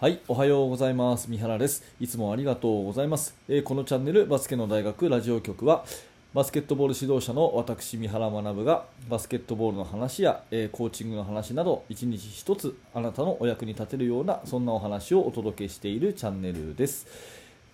はい、おはようございます。三原です。いつもありがとうございます。えーこのチャンネルバスケの大学ラジオ局はバスケットボール指導者の私三原学がバスケットボールの話や、えーコーチングの話など一日一つあなたのお役に立てるようなそんなお話をお届けしているチャンネルです。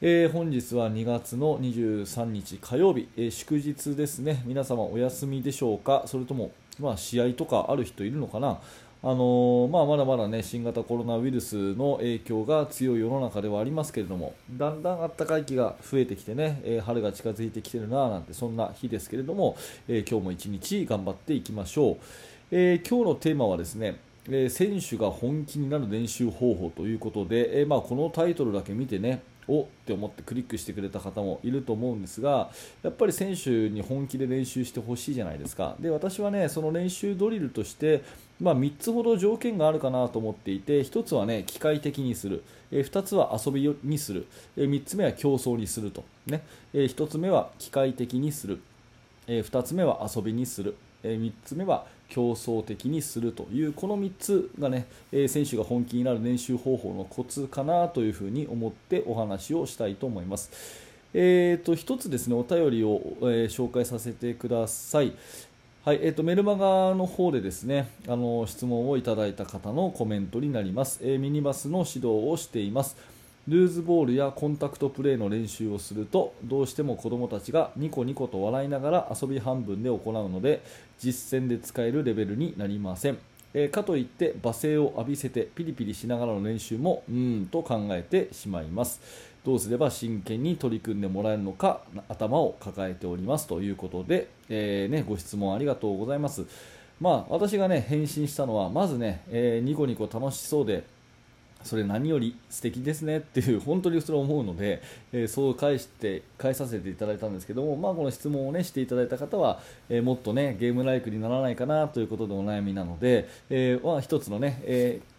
えー本日は2月の23日火曜日、え祝日ですね。皆様お休みでしょうか？それとも、まあ、試合とかある人いるのかな？あのまあ、まだまだ、ね、新型コロナウイルスの影響が強い世の中ではありますけれどもだんだん暖かい気が増えてきてね、えー春が近づいてきてるななんてそんな日ですけれども、えー今日も一日頑張っていきましょう、えー今日のテーマはですねえ選手が本気になる練習方法ということで、えまあ、このタイトルだけ見てねおって思ってクリックしてくれた方もいると思うんですがやっぱり選手に本気で練習してほしいじゃないですか。で私はねその練習ドリルとして、まあ、3つほど条件があるかなと思っていて1つはね機械的にする、え2つは遊びにする、え3つ目は競争にすると、ね。え1つ目は機械的にする。え2つ目は遊びにする、え3つ目は競争的にするというこの3つがね、え選手が本気になる練習方法のコツかなというふうに思ってお話をしたいと思います。えー、と1つですねお便りを、え紹介させてください。はいえー、とメルマガの方でですねあの質問をいただいた方のコメントになります、えーミニバスの指導をしていますルーズボールやコンタクトプレーの練習をするとどうしても子どもたちがニコニコと笑いながら遊び半分で行うので実戦で使えるレベルになりません、えーかといって罵声を浴びせてピリピリしながらの練習もうーんと考えてしまいます。どうすれば真剣に取り組んでもらえるのか頭を抱えておりますということで、えーね、ご質問ありがとうございます。まあ、私がね返信したのはまずね、えーニコニコ楽しそうでそれ何より素敵ですねっていう本当にそれ思うので、えーそう返して返させていただいたんですけども、まあ、この質問を、ね、していただいた方は、えーもっと、ね、ゲームライクにならないかなということでお悩みなので、えーまあ、一つのね、えー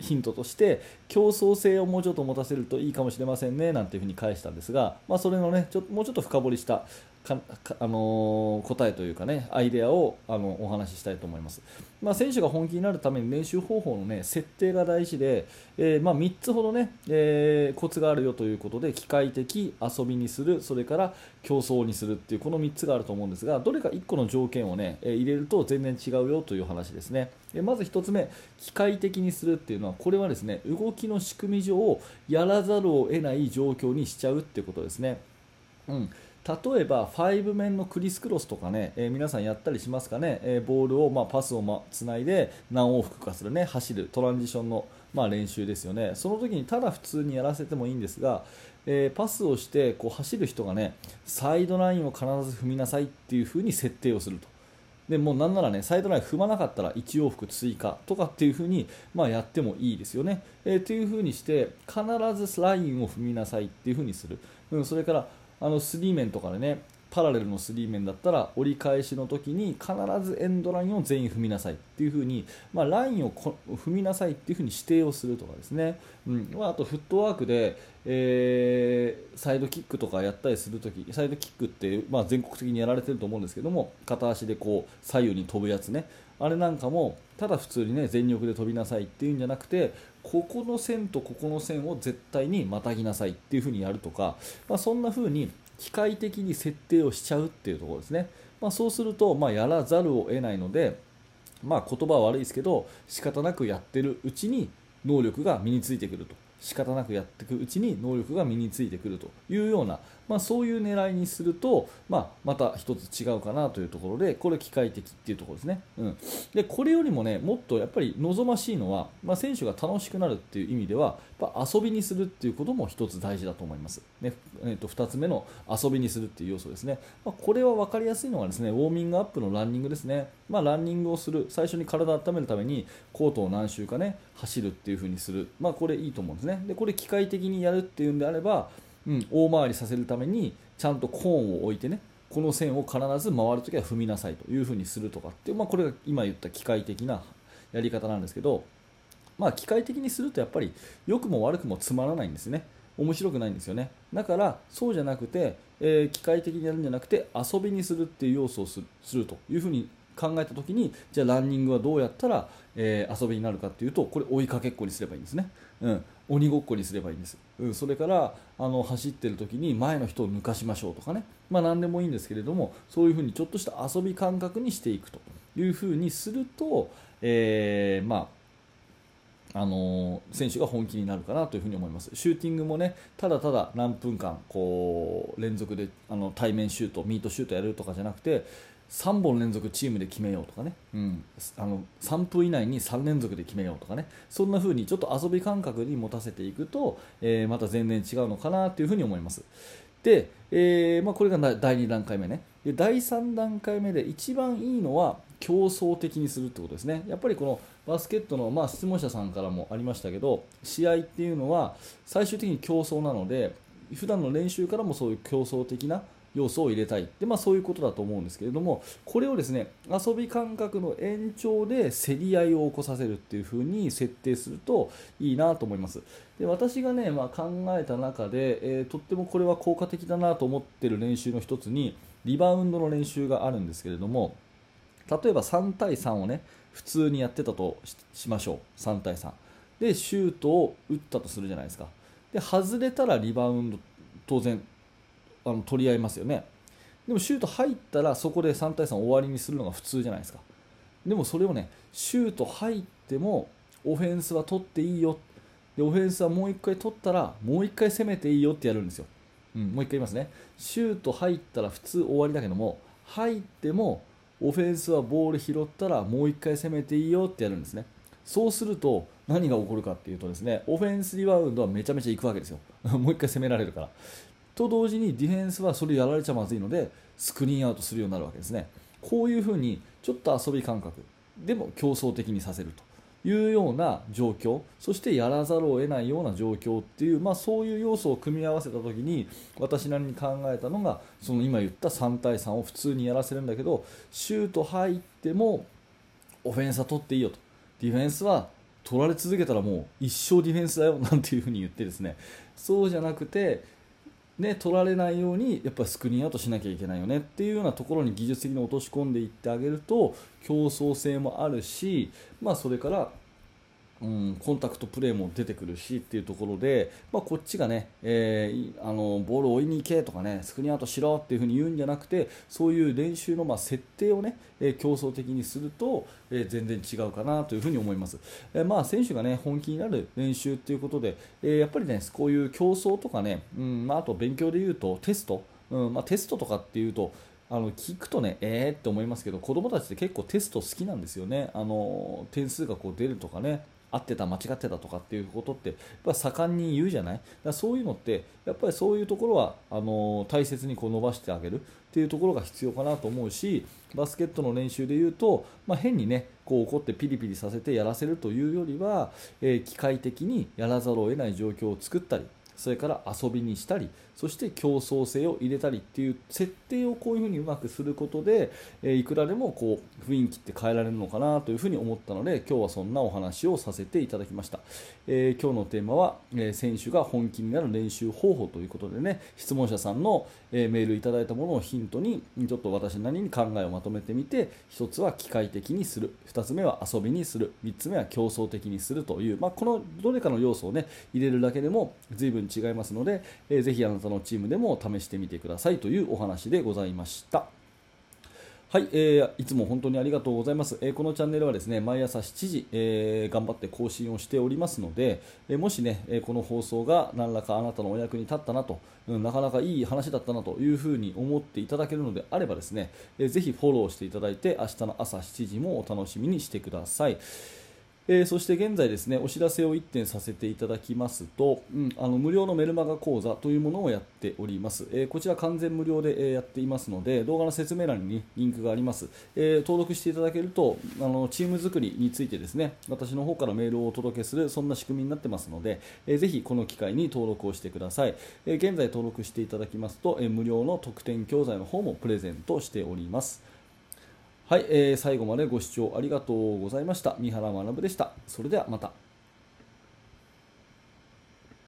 ヒントとして競争性をもうちょっと持たせるといいかもしれませんねなんていうふに返したんですが、まあ、それのねちょもうちょっと深掘りしたかかあの答えというかねアイデアをあのお話ししたいと思います、まあ、選手が本気になるために練習方法の、ね、設定が大事で、えーまあ、3つほどね、えーコツがあるよということで機械的遊びにするそれから競争にするっていうこの3つがあると思うんですがどれか1個の条件をね、入れると全然違うよという話ですね。えまず1つ目機械的にするっていうのはこれはですね動きの仕組み上やらざるを得ない状況にしちゃうっていうことですね。うん、例えば5面のクリスクロスとかね、えー皆さんやったりしますかね、えーボールを、まあ、パスを、ま、つないで何往復かするね？走るトランジションの、まあ、練習ですよねその時にただ普通にやらせてもいいんですが、えーパスをしてこう走る人がねサイドラインを必ず踏みなさいっていう風に設定をすると。でもうなんならねサイドライン踏まなかったら1往復追加とかっていう風にまあやってもいいですよね。えー、っていう風にして必ずラインを踏みなさいっていう風にする。うん、それからあのスリー面とかでねパラレルのスリー面だったら折り返しの時に必ずエンドラインを全員踏みなさいっていう風にまあラインを踏みなさいっていう風に指定をするとかですね。うん、まああとフットワークで、えーサイドキックとかやったりするときサイドキックって、まあ、全国的にやられてると思うんですけども片足でこう左右に飛ぶやつねあれなんかもただ普通にね全力で飛びなさいっていうんじゃなくてここの線とここの線を絶対にまたぎなさいっていう風にやるとか、まあ、そんな風に機械的に設定をしちゃうっていうところですね、まあ、そうすると、まあ、やらざるを得ないのでまあ、言葉は悪いですけど仕方なくやってるうちに能力が身についてくると。仕方なくやっていくうちに能力が身についてくるというような、まあ、そういう狙いにすると、まあ、また一つ違うかなというところでこれ機械的っていうところですね、うん、でこれよりもねもっとやっぱり望ましいのは、まあ、選手が楽しくなるっていう意味ではやっぱ遊びにするっていうことも一つ大事だと思います、ねえー、と2つ目の遊びにするっていう要素ですね、ま、これは分かりやすいのがですねウォーミングアップのランニングですね、ま、ランニングをする最初に体を温めるためにコートを何周かね走るっていう風にする、ま、これいいと思うんですね。でこれ機械的にやるっていうんであれば、うん、大回りさせるためにちゃんとコーンを置いてねこの線を必ず回るときは踏みなさいという風にするとかって、まあ、これが今言った機械的なやり方なんですけど、まあ、機械的にするとやっぱり良くも悪くもつまらないんですね。面白くないんですよね。だからそうじゃなくて、えー機械的にやるんじゃなくて遊びにするっていう要素をするするというふうに考えた時にじゃあランニングはどうやったら、えー、遊びになるかっていうとこれ追いかけっこにすればいいんですね、うん、鬼ごっこにすればいいんです、うん、それからあの走ってる時に前の人を抜かしましょうとかね、まあ、何でもいいんですけれどもそういうふうにちょっとした遊び感覚にしていくというふうにすると、えー、まああの選手が本気になるかなというふに思います。シューティングもねただただ何分間こう連続であの対面シュートミートシュートやるとかじゃなくて3本連続チームで決めようとかね、うん、あの3分以内に3連続で決めようとかね。そんな風にちょっと遊び感覚に持たせていくと、えー、また全然違うのかなというふに思います。で、えーまあ、これが第2段階目ね。で第3段階目で一番いいのは競争的にするってことですね。やっぱりこのバスケットの、まあ、質問者さんからもありましたけど試合っていうのは最終的に競争なので普段の練習からもそういう競争的な要素を入れたいで、まあ、そういうことだと思うんですけれどもこれをですね遊び感覚の延長で競り合いを起こさせるっていう風に設定するといいなと思います。で私がね、まあ、考えた中で、えー、とってもこれは効果的だなと思ってる練習の一つにリバウンドの練習があるんですけれども例えば3対3をね普通にやってたとしましょう。3対3でシュートを打ったとするじゃないですか。で外れたらリバウンド当然あの取り合いますよね。でもシュート入ったらそこで3対3終わりにするのが普通じゃないですか。でもそれをねシュート入ってもオフェンスは取っていいよ。でオフェンスはもう1回取ったらもう1回攻めていいよってやるんですよ、うん、もう1回言いますね。シュート入ったら普通終わりだけども入ってもオフェンスはボール拾ったらもう1回攻めていいよってやるんですね。そうすると何が起こるかっていうとですねオフェンスリバウンドはめちゃめちゃいくわけですよ。もう1回攻められるから。と同時にディフェンスはそれやられちゃまずいのでスクリーンアウトするようになるわけですね。こういうふうにちょっと遊び感覚でも競争的にさせるというような状況そしてやらざるを得ないような状況っていう、まあ、そういう要素を組み合わせた時に私なりに考えたのがその今言った3対3を普通にやらせるんだけどシュート入ってもオフェンスは取っていいよと。ディフェンスは取られ続けたらもう一生ディフェンスだよなんていうふに言ってですね。そうじゃなくてね、取られないようにやっぱりスクリーンアウトしなきゃいけないよね。っていうようなところに技術的に落とし込んでいってあげると競争性もあるし、まあ、それからうん、コンタクトプレーも出てくるしっていうところで、まあ、こっちがね、えー、あのボールを追いに行けとかねスクリーンアウトしろっていう風に言うんじゃなくてそういう練習のまあ設定をね、えー、競争的にすると、えー、全然違うかなという風に思います、えまあ、選手がね本気になる練習っていうことで、えやっぱりねこういう競争とかね、うんまあ、あと勉強で言うとテスト、うんまあ、テストとかっていうとあの聞くとね、えーって思いますけど子供たちって結構テスト好きなんですよね、あの点数がこう出るとかね、合ってた間違ってたとかっていうことってやっぱ盛んに言うじゃない？だそういうのってやっぱりそういうところはあの大切にこう伸ばしてあげるっていうところが必要かなと思うしバスケットの練習でいうと、まあ、変にねこう怒ってピリピリさせてやらせるというよりは、えー、機械的にやらざるを得ない状況を作ったりそれから遊びにしたりそして競争性を入れたりっていう設定をこういうふうにうまくすることで、えー、いくらでもこう雰囲気って変えられるのかなというふうに思ったので今日はそんなお話をさせていただきました、えー、今日のテーマは、えー、選手が本気になる練習方法ということでね質問者さんの、えメールいただいたものをヒントにちょっと私なりに考えをまとめてみて1つは機械的にする。2つ目は遊びにする。3つ目は競争的にするという、まあ、このどれかの要素をね入れるだけでも随分違いますので、えー、ぜひあなたのチームでも試してみてくださいというお話でございました。はい、えー、いつも本当にありがとうございます。えー、このチャンネルはですね、毎朝7時、えー、頑張って更新をしておりますので、えーもしね、えこの放送が何らかあなたのお役に立ったなと、うん、なかなかいい話だったなというふうに思っていただけるのであればですね、えー、ぜひフォローしていただいて、明日の朝7時もお楽しみにしてください。えー、そして現在ですねお知らせを1点させていただきますと、うん、あの無料のメルマガ講座というものをやっております、えー、こちら完全無料で、えやっていますので動画の説明欄に、リンクがあります、えー、登録していただけるとあのチーム作りについてですね私の方からメールをお届けするそんな仕組みになってますので、えー、ぜひこの機会に登録をしてください、え現在登録していただきますと、え無料の特典教材の方もプレゼントしております。はい、えー、最後までご視聴ありがとうございました。三原学でした。それではまた。